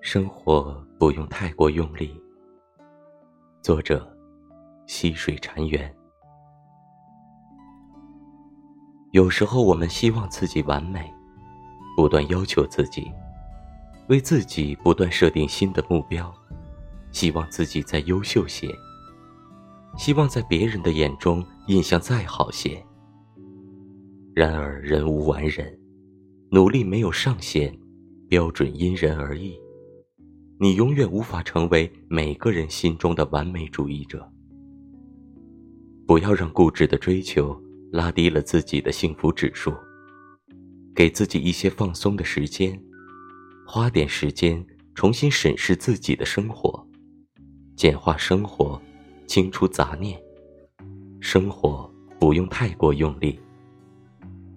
生活不用太过用力。作者：溪水禅园。有时候我们希望自己完美，不断要求自己，为自己不断设定新的目标，希望自己再优秀些，希望在别人的眼中印象再好些。然而人无完人，努力没有上限，标准因人而异。你永远无法成为每个人心中的完美主义者。不要让固执的追求拉低了自己的幸福指数。给自己一些放松的时间，花点时间重新审视自己的生活，简化生活，清除杂念。生活不用太过用力。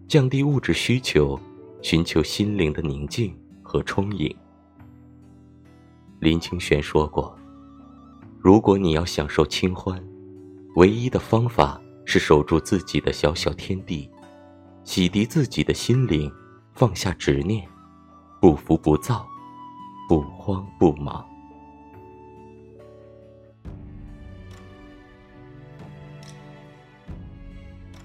降低物质需求，寻求心灵的宁静和充盈。林清玄说过：“如果你要享受清欢，唯一的方法是守住自己的小小天地，洗涤自己的心灵，放下执念，不浮不躁，不慌不忙。”